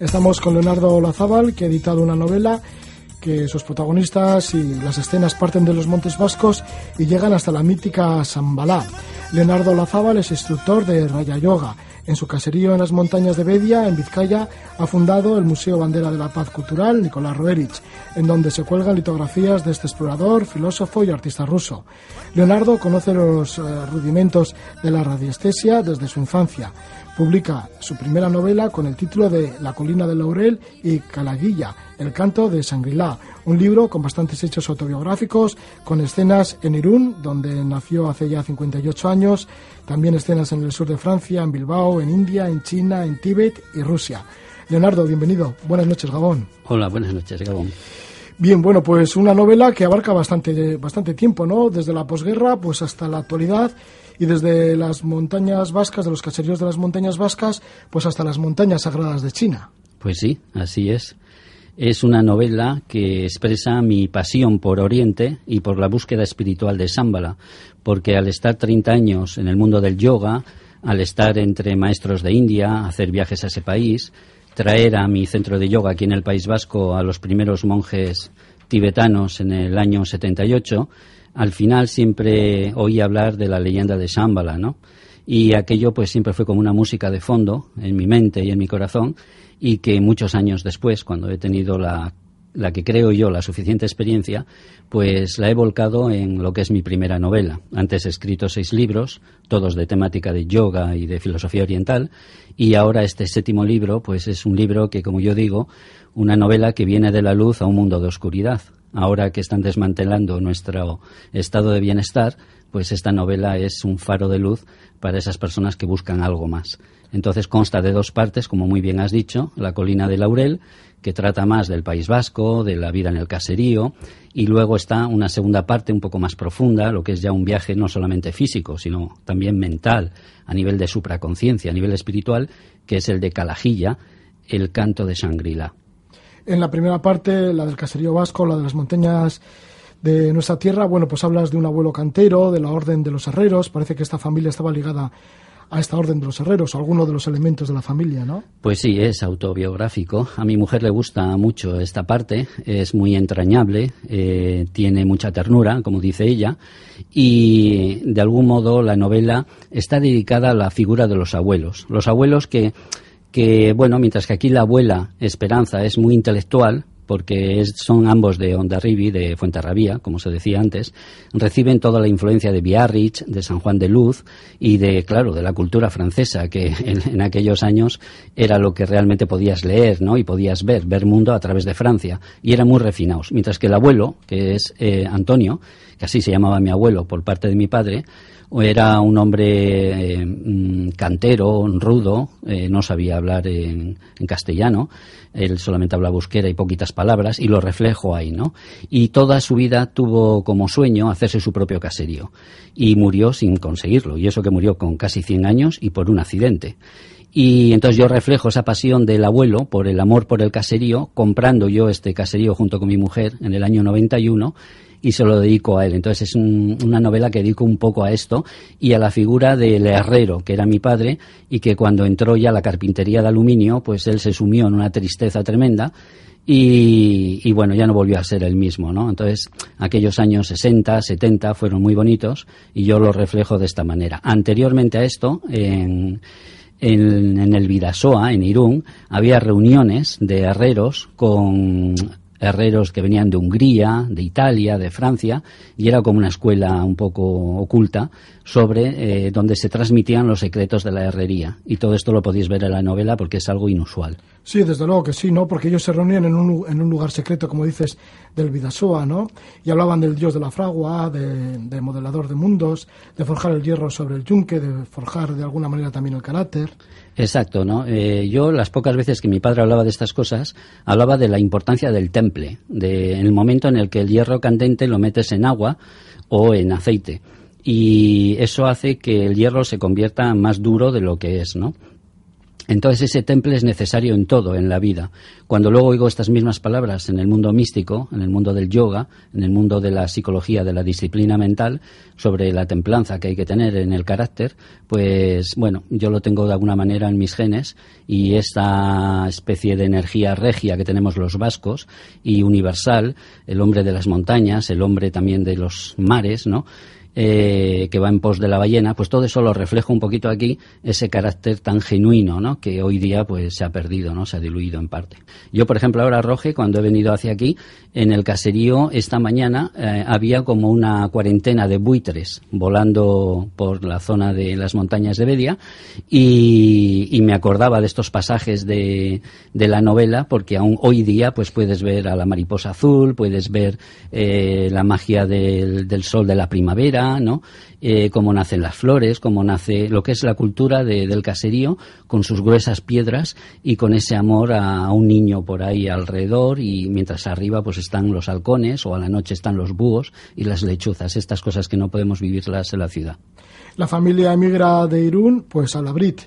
Estamos con Leonardo Olazábal, que ha editado una novela que sus protagonistas y las escenas parten de los Montes Vascos y llegan hasta la mítica Sambalá. Leonardo Lazábal es instructor de Raya Yoga. En su caserío en las montañas de Bedia, en Vizcaya, ha fundado el Museo Bandera de la Paz Cultural Nicolás Roerich, en donde se cuelgan litografías de este explorador, filósofo y artista ruso. Leonardo conoce los eh, rudimentos de la radiestesia desde su infancia. Publica su primera novela con el título de La colina del laurel y Calaguilla, el canto de Shangri-La, un libro con bastantes hechos autobiográficos, con escenas en Irún, donde nació hace ya 58 años, también escenas en el sur de Francia, en Bilbao, en India, en China, en Tíbet y Rusia. Leonardo, bienvenido. Buenas noches, Gabón. Hola, buenas noches, Gabón. Bien, bueno, pues una novela que abarca bastante, bastante tiempo, ¿no? Desde la posguerra pues hasta la actualidad y desde las montañas vascas, de los caseríos de las montañas vascas, pues hasta las montañas sagradas de China. Pues sí, así es. Es una novela que expresa mi pasión por Oriente y por la búsqueda espiritual de Sámbala, porque al estar 30 años en el mundo del yoga, al estar entre maestros de India, hacer viajes a ese país, traer a mi centro de yoga aquí en el País Vasco a los primeros monjes tibetanos en el año 78, al final siempre oí hablar de la leyenda de Shambhala, ¿no? Y aquello pues siempre fue como una música de fondo en mi mente y en mi corazón y que muchos años después, cuando he tenido la, la que creo yo, la suficiente experiencia, pues la he volcado en lo que es mi primera novela. Antes he escrito seis libros, todos de temática de yoga y de filosofía oriental, y ahora este séptimo libro, pues es un libro que, como yo digo, una novela que viene de la luz a un mundo de oscuridad. Ahora que están desmantelando nuestro estado de bienestar, pues esta novela es un faro de luz para esas personas que buscan algo más. Entonces consta de dos partes, como muy bien has dicho, la colina de Laurel, que trata más del País Vasco, de la vida en el caserío, y luego está una segunda parte un poco más profunda, lo que es ya un viaje no solamente físico, sino también mental, a nivel de supraconciencia, a nivel espiritual, que es el de Calajilla, el canto de Shangri-La. En la primera parte, la del caserío vasco, la de las montañas de nuestra tierra, bueno, pues hablas de un abuelo cantero, de la orden de los herreros, parece que esta familia estaba ligada a esta orden de los herreros, alguno de los elementos de la familia, ¿no? Pues sí, es autobiográfico. A mi mujer le gusta mucho esta parte, es muy entrañable, eh, tiene mucha ternura, como dice ella, y de algún modo la novela está dedicada a la figura de los abuelos. Los abuelos que que, bueno, mientras que aquí la abuela Esperanza es muy intelectual, porque son ambos de Ondarribi, de Fuenterrabía, como se decía antes, reciben toda la influencia de Biarritz, de San Juan de Luz y de, claro, de la cultura francesa, que en, aquellos años era lo que realmente podías leer, ¿no? Y podías ver, ver mundo a través de Francia. Y eran muy refinados. Mientras que el abuelo, que es eh, Antonio, que así se llamaba mi abuelo por parte de mi padre, era un hombre eh, mm, cantero, rudo, eh, no sabía hablar en, castellano, él solamente hablaba busquera y poquitas palabras, y lo reflejo ahí, ¿no? Y toda su vida tuvo como sueño hacerse su propio caserío, y murió sin conseguirlo, y eso que murió con casi 100 años y por un accidente. Y entonces yo reflejo esa pasión del abuelo por el amor por el caserío, comprando yo este caserío junto con mi mujer en el año 91 y se lo dedico a él. Entonces es una novela que dedico un poco a esto y a la figura del herrero, que era mi padre, y que cuando entró ya la carpintería de aluminio, pues él se sumió en una tristeza tremenda. Y, bueno, ya no volvió a ser el mismo, ¿no? Entonces, aquellos años 60, 70 fueron muy bonitos y yo los reflejo de esta manera. Anteriormente a esto, en, en el Vidasoa, en Irún, había reuniones de herreros con herreros que venían de Hungría, de Italia, de Francia, y era como una escuela un poco oculta sobre eh, donde se transmitían los secretos de la herrería. Y todo esto lo podéis ver en la novela porque es algo inusual. Sí, desde luego que sí, ¿no? Porque ellos se reunían en un, en un lugar secreto, como dices, del Vidasoa, ¿no? Y hablaban del dios de la fragua, de, modelador de mundos, de forjar el hierro sobre el yunque, de forjar de alguna manera también el carácter. Exacto, ¿no? Eh, yo las pocas veces que mi padre hablaba de estas cosas, hablaba de la importancia del temple, de en el momento en el que el hierro candente lo metes en agua o en aceite y eso hace que el hierro se convierta más duro de lo que es, ¿no? Entonces ese temple es necesario en todo, en la vida. Cuando luego oigo estas mismas palabras en el mundo místico, en el mundo del yoga, en el mundo de la psicología, de la disciplina mental, sobre la templanza que hay que tener en el carácter, pues bueno, yo lo tengo de alguna manera en mis genes y esta especie de energía regia que tenemos los vascos y universal, el hombre de las montañas, el hombre también de los mares, ¿no? Eh, que va en pos de la ballena, pues todo eso lo refleja un poquito aquí, ese carácter tan genuino, ¿no? Que hoy día pues se ha perdido, ¿no? Se ha diluido en parte. Yo, por ejemplo, ahora, Roge, cuando he venido hacia aquí, en el caserío esta mañana eh, había como una cuarentena de buitres volando por la zona de las montañas de Bedia y, me acordaba de estos pasajes de, de, la novela porque aún hoy día pues puedes ver a la mariposa azul, puedes ver eh, la magia del, del sol de la primavera, ¿no? Eh, cómo nacen las flores, cómo nace lo que es la cultura del caserío, con sus gruesas piedras y con ese amor a, un niño por ahí alrededor y mientras arriba pues están los halcones o a la noche están los búhos y las lechuzas, estas cosas que no podemos vivirlas en la ciudad. La familia emigra de Irún pues a la Brit,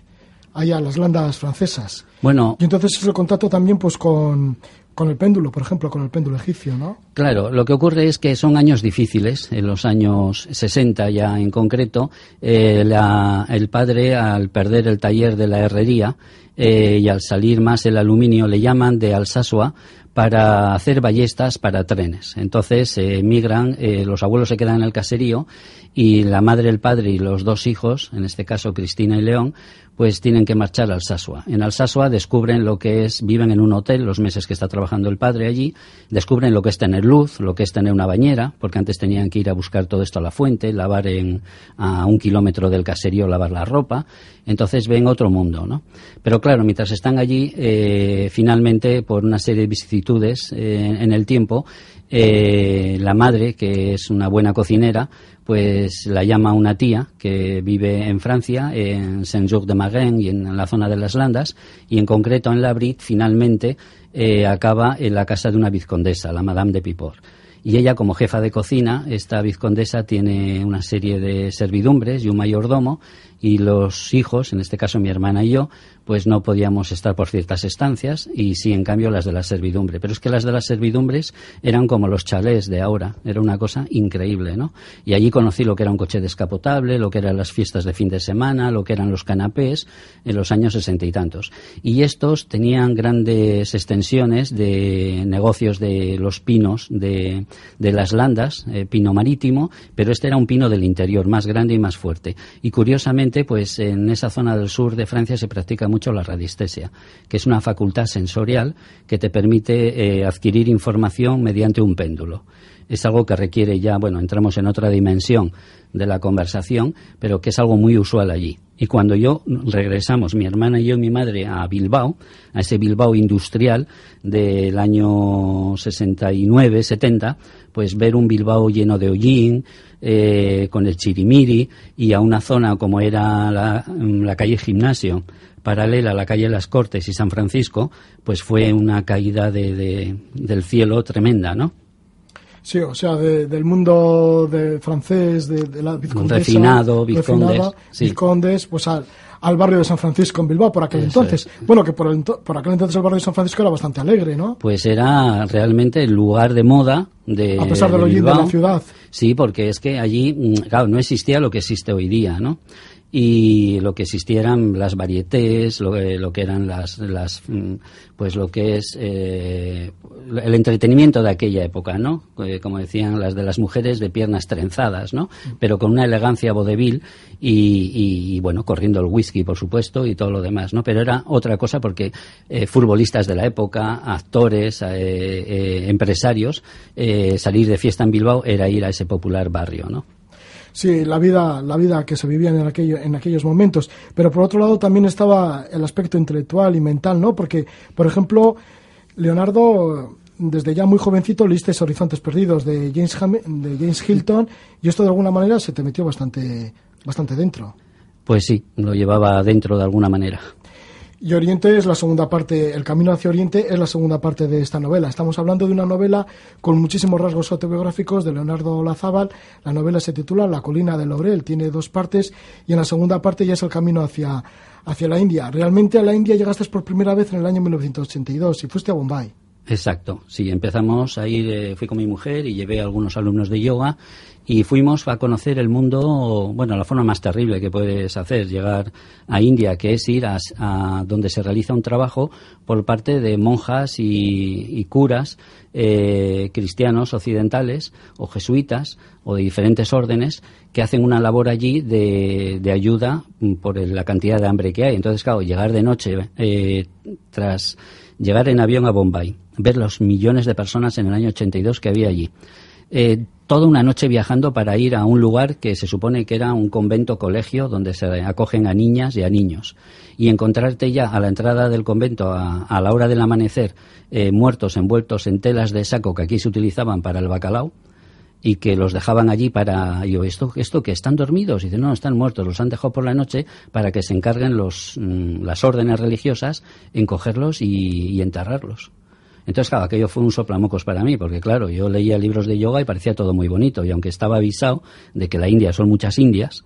allá a las landas francesas. Bueno, y entonces es el contacto también pues con con el péndulo, por ejemplo, con el péndulo egipcio, ¿no? Claro, lo que ocurre es que son años difíciles, en los años 60 ya en concreto, eh, el padre al perder el taller de la herrería eh, y al salir más el aluminio le llaman de Alsasua para hacer ballestas para trenes. Entonces eh, emigran, los abuelos se quedan en el caserío y la madre, el padre y los dos hijos, en este caso Cristina y León, pues tienen que marchar al Alsasua. En Alsasua descubren lo que es, viven en un hotel los meses que está trabajando el padre allí, descubren lo que es tener luz, lo que es tener una bañera, porque antes tenían que ir a buscar todo esto a la fuente, lavar en, a un kilómetro del caserío, lavar la ropa, entonces ven otro mundo, ¿no? Pero claro, mientras están allí, eh, finalmente, por una serie de vicisitudes eh, en el tiempo, eh, la madre, que es una buena cocinera, pues la llama una tía que vive en Francia, en Saint-Jean de Maguin y en la zona de las Landas, y en concreto en La Brit, finalmente eh, acaba en la casa de una vizcondesa, la Madame de Pipor. Y ella, como jefa de cocina, esta vizcondesa tiene una serie de servidumbres y un mayordomo, y los hijos, en este caso mi hermana y yo, pues no podíamos estar por ciertas estancias y sí, en cambio, las de la servidumbre. Pero es que las de las servidumbres eran como los chalés de ahora, era una cosa increíble, ¿no? Y allí conocí lo que era un coche descapotable, lo que eran las fiestas de fin de semana, lo que eran los canapés en los años sesenta y tantos. Y estos tenían grandes extensiones de negocios de los pinos de, de las landas, eh, pino marítimo, pero este era un pino del interior, más grande y más fuerte. Y curiosamente, pues en esa zona del sur de Francia se practica mucho la radiestesia, que es una facultad sensorial que te permite eh, adquirir información mediante un péndulo. Es algo que requiere ya, bueno, entramos en otra dimensión de la conversación, pero que es algo muy usual allí. Y cuando yo regresamos, mi hermana y yo y mi madre, a Bilbao, a ese Bilbao industrial del año 69, 70, pues ver un Bilbao lleno de hollín, eh, con el chirimiri, y a una zona como era la, la calle Gimnasio, paralela a la calle Las Cortes y San Francisco, pues fue una caída de, del cielo tremenda, ¿no? Sí, o sea, del mundo de francés, de, la vizcondesa, refinado, vizcondes, pues al, al, barrio de San Francisco en Bilbao por aquel entonces. Bueno, que por, por aquel entonces el barrio de San Francisco era bastante alegre, ¿no? Pues era realmente el lugar de moda de A pesar de, de, de la ciudad. Sí, porque es que allí, mm, claro, no existía lo que existe hoy día, ¿no? Y lo que existieran las varietés, lo, lo que eran las, las, mm, pues lo que es eh, el entretenimiento de aquella época, ¿no? Eh, como decían las de las mujeres de piernas trenzadas, ¿no? Pero con una elegancia vodevil y, y, bueno, corriendo el whisky, por supuesto, y todo lo demás, ¿no? Pero era otra cosa porque eh, futbolistas de la época, actores, empresarios, salir de fiesta en Bilbao era ir a ese popular barrio, ¿no? Sí, la vida, la vida que se vivía en, aquello, en aquellos momentos. Pero por otro lado también estaba el aspecto intelectual y mental, ¿no? Porque, por ejemplo, Leonardo, desde ya muy jovencito, leíste Horizontes Perdidos de James, de James Hilton y esto de alguna manera se te metió bastante, bastante dentro. Pues sí, lo llevaba dentro de alguna manera. Y Oriente es la segunda parte, El camino hacia Oriente es la segunda parte de esta novela. Estamos hablando de una novela con muchísimos rasgos autobiográficos de Leonardo Lazábal. La novela se titula La colina del Laurel, tiene dos partes y en la segunda parte ya es el camino hacia, hacia la India. Realmente a la India llegaste por primera vez en el año 1982 y fuiste a Bombay. Exacto, sí, empezamos a ir, eh, fui con mi mujer y llevé a algunos alumnos de yoga y fuimos a conocer el mundo, bueno, la forma más terrible que puedes hacer, llegar a India, que es ir a, donde se realiza un trabajo por parte de monjas y, curas eh, cristianos occidentales o jesuitas o de diferentes órdenes que hacen una labor allí de, ayuda por la cantidad de hambre que hay. Entonces, claro, llegar de noche eh, tras llegar en avión a Bombay, ver los millones de personas en el año 82 que había allí. Eh, toda una noche viajando para ir a un lugar que se supone que era un convento colegio donde se acogen a niñas y a niños. Y encontrarte ya a la entrada del convento a, la hora del amanecer eh, muertos envueltos en telas de saco que aquí se utilizaban para el bacalao y que los dejaban allí para yo esto esto que están dormidos y dicen no están muertos los han dejado por la noche para que se encarguen los mm, las órdenes religiosas en cogerlos y enterrarlos entonces, claro, aquello fue un soplamocos para mí, porque claro, yo leía libros de yoga y parecía todo muy bonito, y aunque estaba avisado de que la India son muchas Indias,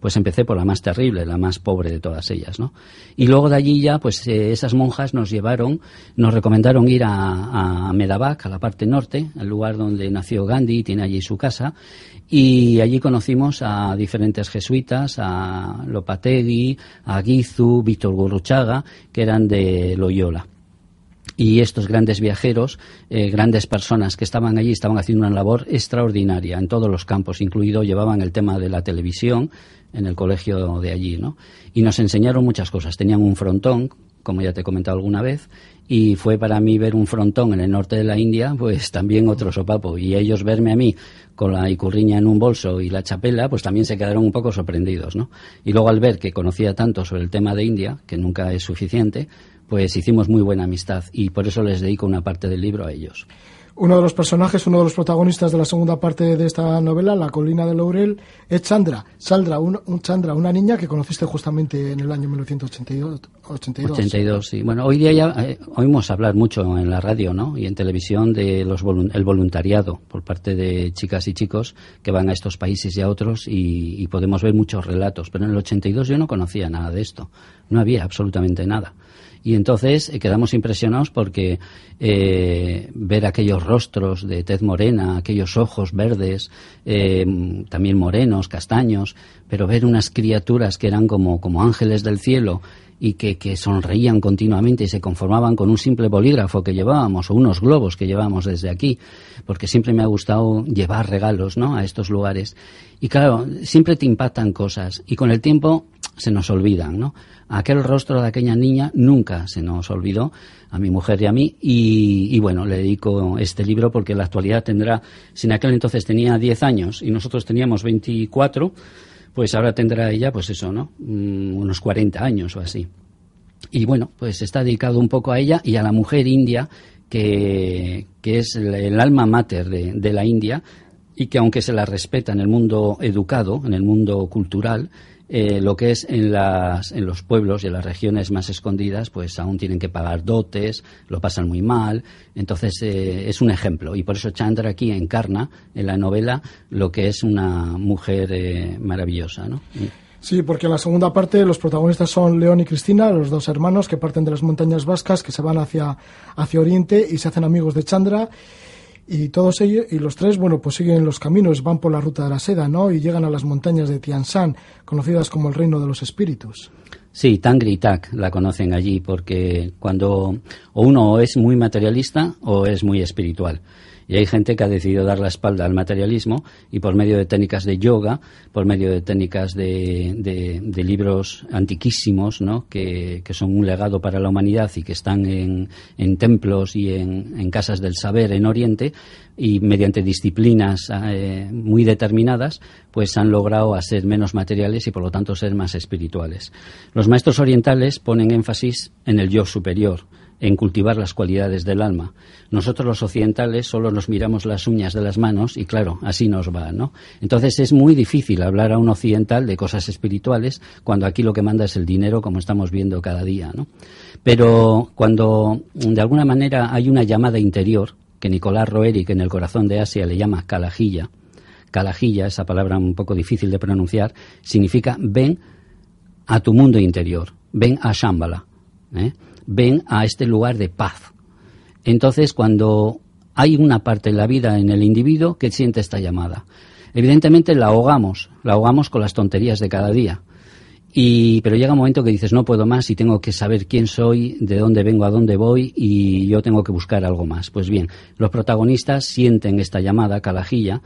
pues empecé por la más terrible, la más pobre de todas ellas, ¿no? Y luego de allí ya, pues eh, esas monjas nos llevaron, nos recomendaron ir a, a a la parte norte, el lugar donde nació Gandhi, tiene allí su casa, y allí conocimos a diferentes jesuitas, a Lopategui, a Gizu, Víctor Gurruchaga, que eran de Loyola y estos grandes viajeros, eh, grandes personas que estaban allí, estaban haciendo una labor extraordinaria en todos los campos, incluido llevaban el tema de la televisión en el colegio de allí, ¿no? Y nos enseñaron muchas cosas. Tenían un frontón, como ya te he comentado alguna vez, y fue para mí ver un frontón en el norte de la India, pues también otro sopapo. Y ellos verme a mí con la icurriña en un bolso y la chapela, pues también se quedaron un poco sorprendidos, ¿no? Y luego al ver que conocía tanto sobre el tema de India, que nunca es suficiente, pues hicimos muy buena amistad y por eso les dedico una parte del libro a ellos. Uno de los personajes, uno de los protagonistas de la segunda parte de esta novela, La colina de Laurel, es Chandra. Saldra, un, Chandra, una niña que conociste justamente en el año 1982. 82, sí. Bueno, hoy día ya eh, oímos hablar mucho en la radio ¿no? y en televisión de los el voluntariado por parte de chicas y chicos que van a estos países y a otros y, y podemos ver muchos relatos. Pero en el 82 yo no conocía nada de esto. No había absolutamente nada. Y entonces eh, quedamos impresionados porque eh, ver aquellos rostros de tez morena, aquellos ojos verdes, eh, también morenos, castaños, pero ver unas criaturas que eran como, como ángeles del cielo y que, que, sonreían continuamente y se conformaban con un simple bolígrafo que llevábamos o unos globos que llevábamos desde aquí, porque siempre me ha gustado llevar regalos ¿no? a estos lugares. Y claro, siempre te impactan cosas y con el tiempo se nos olvidan, ¿no? Aquel rostro de aquella niña nunca se nos olvidó, a mi mujer y a mí, y, bueno, le dedico este libro porque en la actualidad tendrá, si en aquel entonces tenía 10 años y nosotros teníamos 24, pues ahora tendrá ella, pues eso, ¿no? Mm, unos 40 años o así. Y bueno, pues está dedicado un poco a ella y a la mujer india, que, que es el, alma mater de, de la India, y que aunque se la respeta en el mundo educado, en el mundo cultural, eh, lo que es en, las, en los pueblos y en las regiones más escondidas, pues aún tienen que pagar dotes, lo pasan muy mal. Entonces eh, es un ejemplo. Y por eso Chandra aquí encarna en la novela lo que es una mujer eh, maravillosa. ¿no? Sí, porque en la segunda parte los protagonistas son León y Cristina, los dos hermanos que parten de las montañas vascas, que se van hacia, hacia Oriente y se hacen amigos de Chandra y todos ellos, y los tres, bueno, pues siguen los caminos, van por la ruta de la seda, ¿no? Y llegan a las montañas de Tianshan, conocidas como el reino de los espíritus. Sí, Tangri y Tak la conocen allí porque cuando o uno es muy materialista o es muy espiritual. Y hay gente que ha decidido dar la espalda al materialismo y por medio de técnicas de yoga, por medio de técnicas de, libros antiquísimos, ¿no? que, son un legado para la humanidad y que están en, templos y en, casas del saber en Oriente, y mediante disciplinas eh, muy determinadas, pues han logrado ser menos materiales y por lo tanto ser más espirituales. Los maestros orientales ponen énfasis en el yo superior, en cultivar las cualidades del alma. Nosotros los occidentales solo nos miramos las uñas de las manos y claro, así nos va, ¿no? Entonces es muy difícil hablar a un occidental de cosas espirituales cuando aquí lo que manda es el dinero como estamos viendo cada día, ¿no? Pero cuando de alguna manera hay una llamada interior que Nicolás Roerich en el corazón de Asia le llama calajilla, calajilla, esa palabra un poco difícil de pronunciar, significa ven a tu mundo interior, ven a Shambhala. ¿eh? Ven a este lugar de paz. Entonces, cuando hay una parte en la vida en el individuo que siente esta llamada, evidentemente la ahogamos, la ahogamos con las tonterías de cada día. Y, pero llega un momento que dices, no puedo más y tengo que saber quién soy, de dónde vengo, a dónde voy y yo tengo que buscar algo más. Pues bien, los protagonistas sienten esta llamada, calajilla,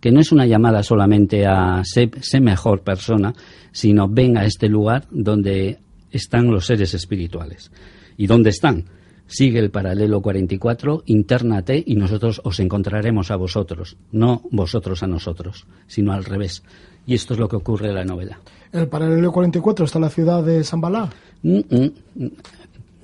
que no es una llamada solamente a ser, ser mejor persona, sino ven a este lugar donde están los seres espirituales. ¿Y dónde están? Sigue el paralelo 44, internate y nosotros os encontraremos a vosotros, no vosotros a nosotros, sino al revés. Y esto es lo que ocurre en la novela. ¿El paralelo 44 está en la ciudad de Sambalá? Mm, mm, mm.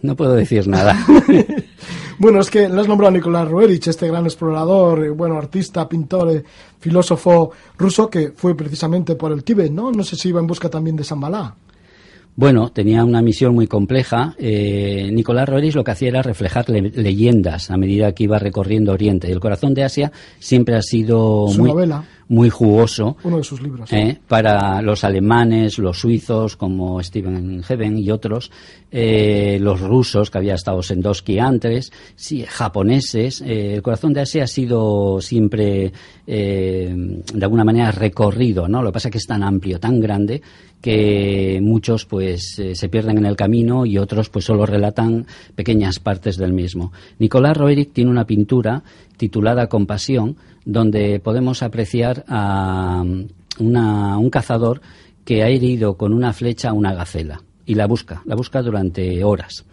no puedo decir nada. bueno, es que le has nombrado a Nicolás Roerich, este gran explorador, eh, bueno, artista, pintor, eh, filósofo ruso, que fue precisamente por el Tíbet, ¿no? No sé si iba en busca también de Sambalá. Bueno, tenía una misión muy compleja. Eh, Nicolás Roerich lo que hacía era reflejar leyendas a medida que iba recorriendo Oriente. El corazón de Asia siempre ha sido muy, muy jugoso. Uno de sus libros. Eh, para los alemanes, los suizos, como Steven Heaven y otros, eh, los rusos, que había estado Sendowski antes, sí, japoneses. Eh, el corazón de Asia ha sido siempre, de alguna manera, recorrido, ¿no? Lo que pasa es que es tan amplio, tan grande, que muchos pues se pierden en el camino y otros pues solo relatan pequeñas partes del mismo. Nicolás Roerich tiene una pintura titulada Compasión, donde podemos apreciar a un cazador que ha herido con una flecha a una gacela y la busca, la busca durante horas.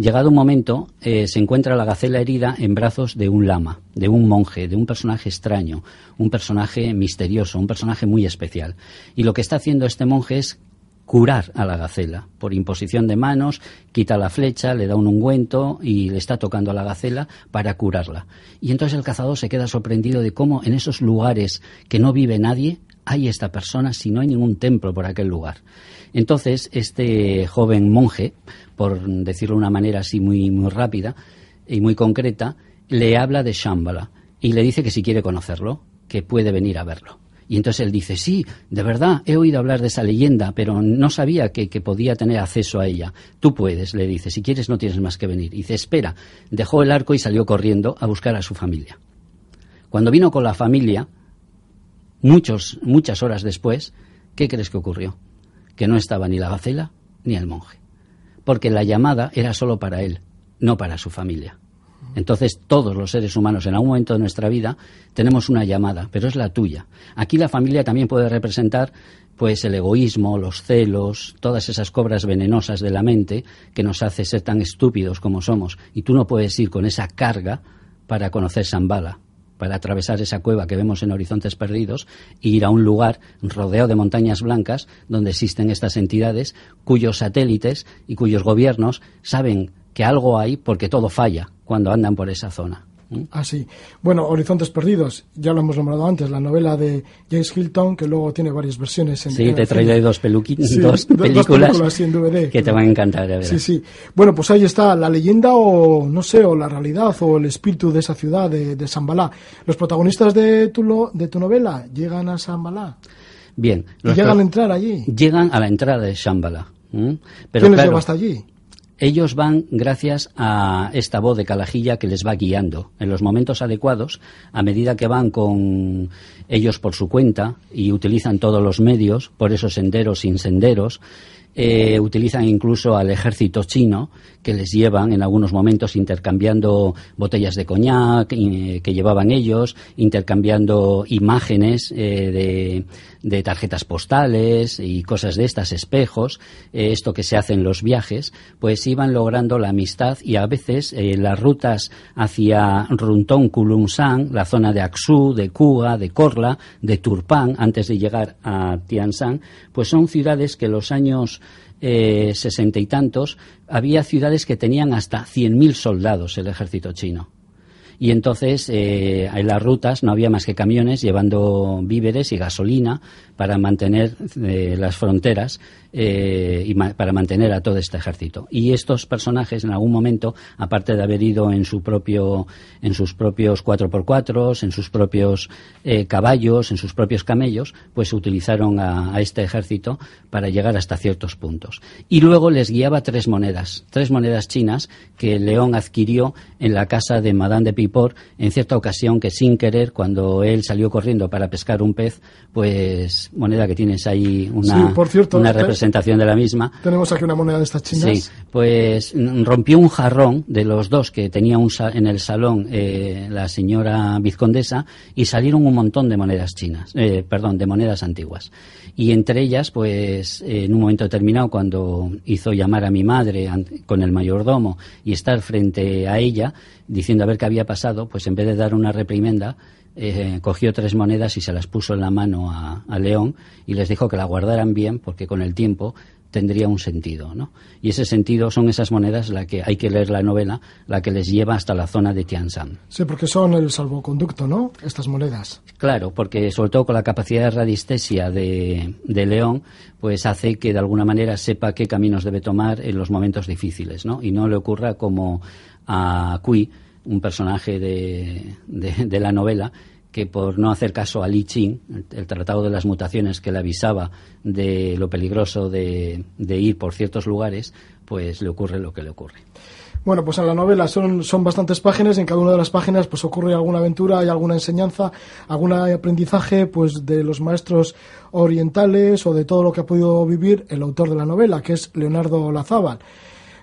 Llegado un momento, eh, se encuentra la gacela herida en brazos de un lama, de un monje, de un personaje extraño, un personaje misterioso, un personaje muy especial. Y lo que está haciendo este monje es curar a la gacela. Por imposición de manos, quita la flecha, le da un ungüento y le está tocando a la gacela para curarla. Y entonces el cazador se queda sorprendido de cómo en esos lugares que no vive nadie hay esta persona si no hay ningún templo por aquel lugar. Entonces este joven monje, por decirlo de una manera así muy, muy rápida y muy concreta, le habla de Shambhala y le dice que si quiere conocerlo, que puede venir a verlo. Y entonces él dice, sí, de verdad, he oído hablar de esa leyenda, pero no sabía que, podía tener acceso a ella. Tú puedes, le dice, si quieres no tienes más que venir. Y dice, espera, dejó el arco y salió corriendo a buscar a su familia. Cuando vino con la familia, muchos, muchas horas después, ¿qué crees que ocurrió? Que no estaba ni la gacela ni el monje. Porque la llamada era solo para él, no para su familia. Entonces, todos los seres humanos en algún momento de nuestra vida tenemos una llamada, pero es la tuya. Aquí la familia también puede representar pues el egoísmo, los celos, todas esas cobras venenosas de la mente que nos hace ser tan estúpidos como somos. Y tú no puedes ir con esa carga para conocer Zambala, para atravesar esa cueva que vemos en Horizontes Perdidos e ir a un lugar rodeado de montañas blancas donde existen estas entidades cuyos satélites y cuyos gobiernos saben que algo hay porque todo falla cuando andan por esa zona. Así. Ah, bueno, Horizontes Perdidos, ya lo hemos nombrado antes, la novela de James Hilton, que luego tiene varias versiones en Sí, te traeré dos, dos, películas en DVD, que te van a encantar, de Sí, sí. Bueno, pues ahí está la leyenda o, no sé, o la realidad o el espíritu de esa ciudad, de, de Sambalá. Los protagonistas de tu, de tu novela llegan a Sambalá. Bien. ¿Y llegan a entrar allí? Llegan a la entrada de Shambhala. Pero ¿Quién les lleva hasta allí? Ellos van gracias a esta voz de Calajilla que les va guiando en los momentos adecuados, a medida que van con ellos por su cuenta y utilizan todos los medios, por esos senderos sin senderos, eh, utilizan incluso al ejército chino, que les llevan en algunos momentos intercambiando botellas de coñac eh, que llevaban ellos, intercambiando imágenes eh, de, tarjetas postales y cosas de estas, espejos, esto que se hace en los viajes, pues iban logrando la amistad y a veces las rutas hacia Runtong, Kulumsan, la zona de Aksu, de Kuga, de Korla, de Turpan, antes de llegar a Tianshan, pues son ciudades que los años eh, sesenta y tantos, había ciudades que tenían hasta 100.000 soldados el ejército chino. Y entonces eh, en las rutas no había más que camiones llevando víveres y gasolina para mantener eh, las fronteras eh, y para mantener a todo este ejército. Y estos personajes en algún momento, aparte de haber ido en su propio, en sus propios 4x4, en sus propios eh, caballos, en sus propios camellos, pues utilizaron a, a, este ejército para llegar hasta ciertos puntos. Y luego les guiaba tres monedas, tres monedas chinas que León adquirió en la casa de Madame de Pipor en cierta ocasión que sin querer, cuando él salió corriendo para pescar un pez, pues moneda que tienes ahí una, por cierto, una representación presentación de la misma. Tenemos aquí una moneda de estas chinas. Sí, pues mm, rompió un jarrón de los dos que tenía un en el salón eh, la señora vizcondesa y salieron un montón de monedas chinas, eh, perdón, de monedas antiguas. Y entre ellas, pues en un momento determinado, cuando hizo llamar a mi madre con el mayordomo y estar frente a ella, diciendo a ver qué había pasado, pues en vez de dar una reprimenda, eh, cogió tres monedas y se las puso en la mano a, León y les dijo que la guardaran bien porque con el tiempo tendría un sentido, ¿no? Y ese sentido son esas monedas la que hay que leer la novela, la que les lleva hasta la zona de Tianshan. Sí, porque son el salvoconducto, ¿no? Estas monedas. Claro, porque sobre todo con la capacidad de radiestesia de, de León, pues hace que de alguna manera sepa qué caminos debe tomar en los momentos difíciles, ¿no? Y no le ocurra como a Cui, un personaje de, de, la novela que por no hacer caso a Li Ching, el, tratado de las mutaciones que le avisaba de lo peligroso de, de, ir por ciertos lugares, pues le ocurre lo que le ocurre. Bueno, pues en la novela son, son bastantes páginas y en cada una de las páginas pues ocurre alguna aventura, y alguna enseñanza, algún aprendizaje pues de los maestros orientales o de todo lo que ha podido vivir el autor de la novela, que es Leonardo Lazábal.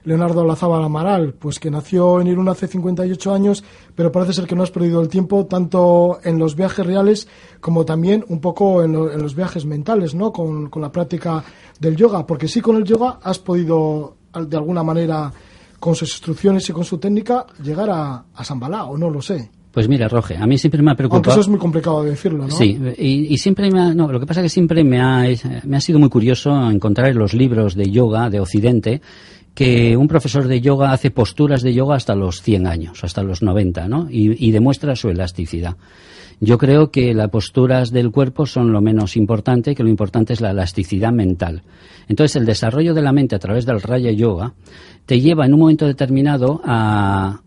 Leonardo Lazábal Amaral, pues que nació en Irún hace 58 años, pero parece ser que no has perdido el tiempo tanto en los viajes reales como también un poco en, los viajes mentales, ¿no? Con, la práctica del yoga, porque sí con el yoga has podido de alguna manera con sus instrucciones y con su técnica llegar a, a Sambalá, o no lo sé. Pues mira, Roge, a mí siempre me ha preocupado. Aunque eso es muy complicado de decirlo, ¿no? Sí, y, siempre me ha, no, lo que pasa es que siempre me ha, me ha sido muy curioso encontrar en los libros de yoga de Occidente que un profesor de yoga hace posturas de yoga hasta los 100 años, hasta los 90, ¿no? Y, demuestra su elasticidad. Yo creo que las posturas del cuerpo son lo menos importante, que lo importante es la elasticidad mental. Entonces, el desarrollo de la mente a través del Raya Yoga te lleva en un momento determinado a,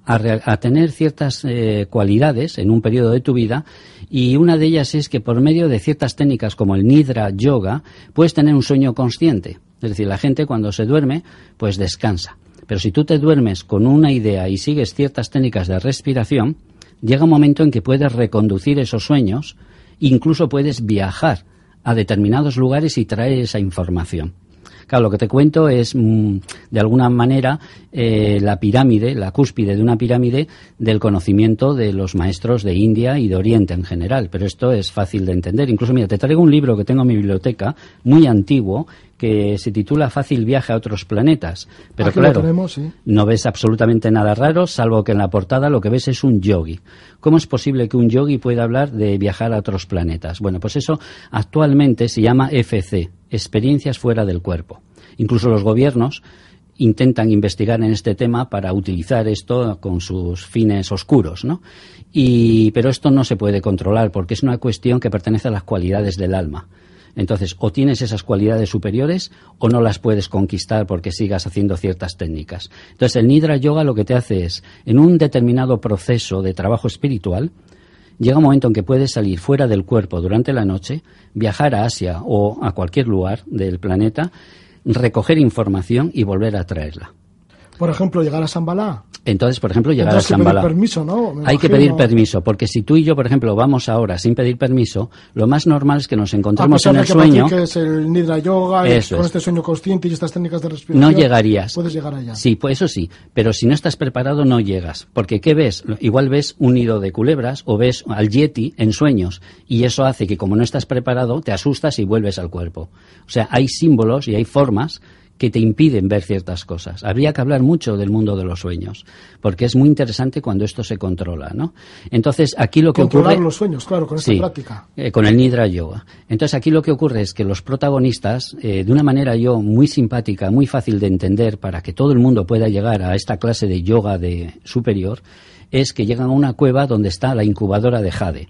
tener ciertas eh, cualidades en un periodo de tu vida y una de ellas es que por medio de ciertas técnicas como el Nidra Yoga puedes tener un sueño consciente. Es decir, la gente cuando se duerme, pues descansa. Pero si tú te duermes con una idea y sigues ciertas técnicas de respiración, llega un momento en que puedes reconducir esos sueños, incluso puedes viajar a determinados lugares y traer esa información. Claro, lo que te cuento es, mm, de alguna manera, eh, la pirámide, la cúspide de una pirámide del conocimiento de los maestros de India y de Oriente en general. Pero esto es fácil de entender. Incluso, mira, te traigo un libro que tengo en mi biblioteca, muy antiguo, que se titula Fácil viaje a otros planetas. Pero claro, no ves absolutamente nada raro, salvo que en la portada lo que ves es un yogi. ¿Cómo es posible que un yogi pueda hablar de viajar a otros planetas? Bueno, pues eso actualmente se llama FC, experiencias fuera del cuerpo. Incluso los gobiernos intentan investigar en este tema para utilizar esto con sus fines oscuros, ¿no? Y, pero esto no se puede controlar porque es una cuestión que pertenece a las cualidades del alma. Entonces, o tienes esas cualidades superiores o no las puedes conquistar porque sigas haciendo ciertas técnicas. Entonces, el Nidra Yoga lo que te hace es, en un determinado proceso de trabajo espiritual, llega un momento en que puedes salir fuera del cuerpo durante la noche, viajar a Asia o a cualquier lugar del planeta, recoger información y volver a traerla. Por ejemplo, llegar a Sambalá. Entonces, por ejemplo, llegar a Sambalá. Hay que pedir permiso, ¿no? Hay que pedir permiso, porque si tú y yo, por ejemplo, vamos ahora sin pedir permiso, lo más normal es que nos encontremos en el que sueño. el Nidra Yoga con este sueño consciente y estas técnicas de respiración. No llegarías. Puedes llegar allá. Sí, pues eso sí, pero si no estás preparado no llegas, porque ¿qué ves? Igual ves un nido de culebras o ves al yeti en sueños y eso hace que como no estás preparado te asustas y vuelves al cuerpo. O sea, hay símbolos y hay formas que te impiden ver ciertas cosas. Habría que hablar mucho del mundo de los sueños, porque es muy interesante cuando esto se controla, ¿no? Entonces, aquí lo que Controlar ocurre... los sueños, claro, con esta práctica. Eh, con el Nidra Yoga. Entonces, aquí lo que ocurre es que los protagonistas, eh, de una manera yo muy simpática, muy fácil de entender, para que todo el mundo pueda llegar a esta clase de yoga de superior, es que llegan a una cueva donde está la incubadora de Jade.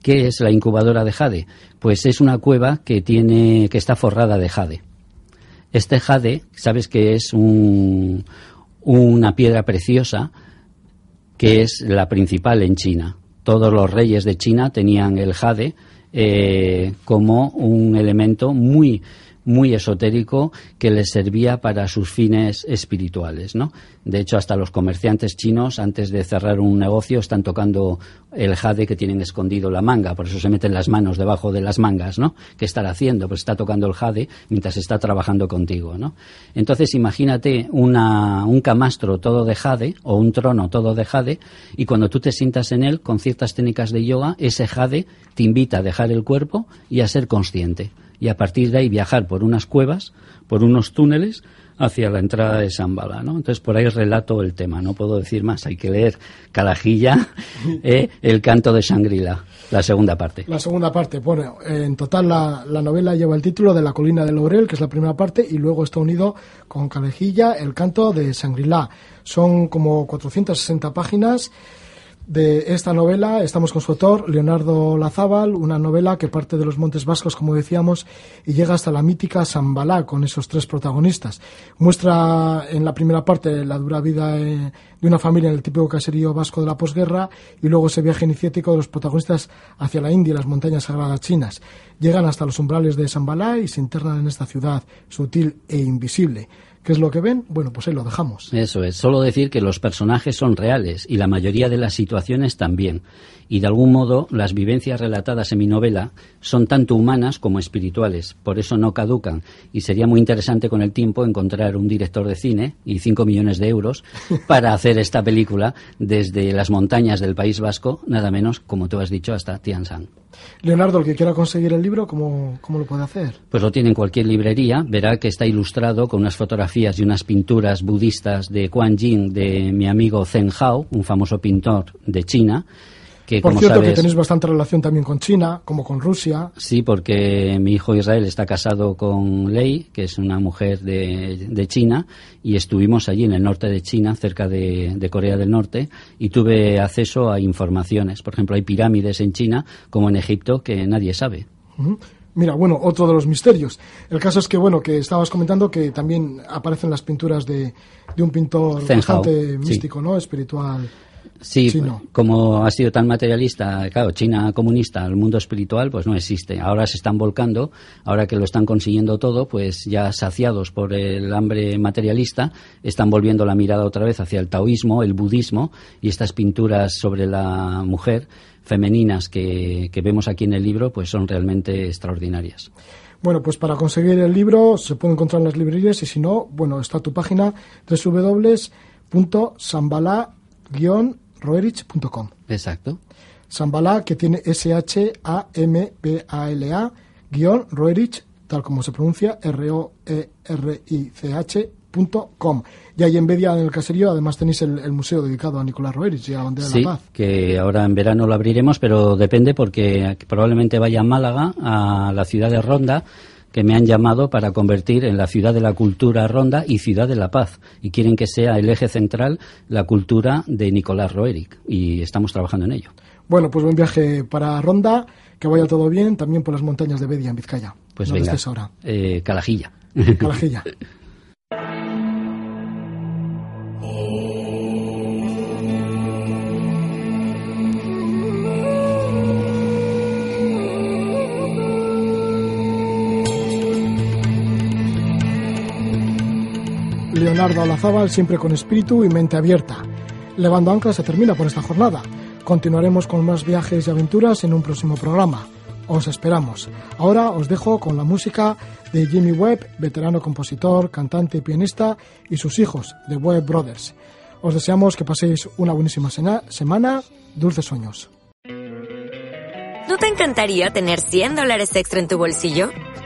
¿Qué es la incubadora de Jade? Pues es una cueva que tiene, que está forrada de jade. Este jade, sabes que es un, una piedra preciosa que es la principal en China. Todos los reyes de China tenían el jade eh, como un elemento muy muy esotérico que les servía para sus fines espirituales, ¿no? De hecho, hasta los comerciantes chinos, antes de cerrar un negocio, están tocando el jade que tienen escondido la manga, por eso se meten las manos debajo de las mangas, ¿no? ¿Qué estará haciendo? Pues está tocando el jade mientras está trabajando contigo, ¿no? Entonces, imagínate una, un camastro todo de jade o un trono todo de jade y cuando tú te sientas en él con ciertas técnicas de yoga, ese jade te invita a dejar el cuerpo y a ser consciente y a partir de ahí viajar por unas cuevas, por unos túneles hacia la entrada de Zambala, ¿no? Entonces por ahí relato el tema, no puedo decir más, hay que leer Calajilla, eh, el canto de Shangri-La, la segunda parte. La segunda parte, bueno, en total la, la, novela lleva el título de La colina de Laurel, que es la primera parte, y luego está unido con Calajilla, el canto de Shangri-La. Son como 460 páginas de esta novela. Estamos con su autor, Leonardo Lazábal, una novela que parte de los Montes Vascos, como decíamos, y llega hasta la mítica Sambalá con esos tres protagonistas. Muestra en la primera parte la dura vida eh, de una familia en el típico caserío vasco de la posguerra y luego ese viaje iniciático de los protagonistas hacia la India y las montañas sagradas chinas. Llegan hasta los umbrales de Sambalá y se internan en esta ciudad sutil e invisible. ¿Qué es lo que ven? Bueno, pues ahí lo dejamos. Eso es. Solo decir que los personajes son reales y la mayoría de las situaciones también. Y de algún modo las vivencias relatadas en mi novela son tanto humanas como espirituales. Por eso no caducan. Y sería muy interesante con el tiempo encontrar un director de cine y cinco millones de euros para hacer esta película desde las montañas del País Vasco, nada menos, como tú has dicho, hasta Tianshan. Leonardo, el que quiera conseguir el libro, ¿cómo, ¿cómo, lo puede hacer? Pues lo tiene en cualquier librería. Verá que está ilustrado con unas fotografías y unas pinturas budistas de Quan Yin, de mi amigo Zheng Hao, un famoso pintor de China. Que, Por cierto, que tenéis bastante relación también con China, como con Rusia. Sí, porque mi hijo Israel está casado con Lei, que es una mujer de, de China, y estuvimos allí en el norte de China, cerca de, de, Corea del Norte, y tuve acceso a informaciones. Por ejemplo, hay pirámides en China, como en Egipto, que nadie sabe. Mira, bueno, otro de los misterios. El caso es que, bueno, que estabas comentando que también aparecen las pinturas de, de un pintor bastante místico, ¿no? Espiritual. Sí, como ha sido tan materialista, claro, China comunista, el mundo espiritual, pues no existe. Ahora se están volcando, ahora que lo están consiguiendo todo, pues ya saciados por el hambre materialista, están volviendo la mirada otra vez hacia el taoísmo, el budismo y estas pinturas sobre la mujer femeninas que, que vemos aquí en el libro, pues son realmente extraordinarias. Bueno, pues para conseguir el libro se puede encontrar en las librerías y si no, bueno, está tu página www.sambala- roerich.com. Exacto. Sambala, que tiene S-H-A-M-B-A-L-A, guion Roerich, tal como se pronuncia, R-O-E-R-I-C-H.com. Y ahí en Bedia, en el caserío, además tenéis el, el museo dedicado a Nicolás Roerich y a la bandera sí, de la paz. que ahora en verano lo abriremos, pero depende porque probablemente vaya a Málaga, a la ciudad de Ronda, que me han llamado para convertir en la ciudad de la cultura ronda y ciudad de la paz. Y quieren que sea el eje central la cultura de Nicolás Roerich. Y estamos trabajando en ello. Bueno, pues buen viaje para Ronda, que vaya todo bien, también por las montañas de Bedia, en Vizcaya. Pues no venga, ahora. Eh, Calajilla. Calajilla. Leonardo Olazábal siempre con espíritu y mente abierta. Levando Ancla se termina por esta jornada. Continuaremos con más viajes y aventuras en un próximo programa. Os esperamos. Ahora os dejo con la música de Jimmy Webb, veterano compositor, cantante y pianista, y sus hijos, The Webb Brothers. Os deseamos que paséis una buenísima semana. Dulces sueños. ¿No te encantaría tener 100 dólares extra en tu bolsillo?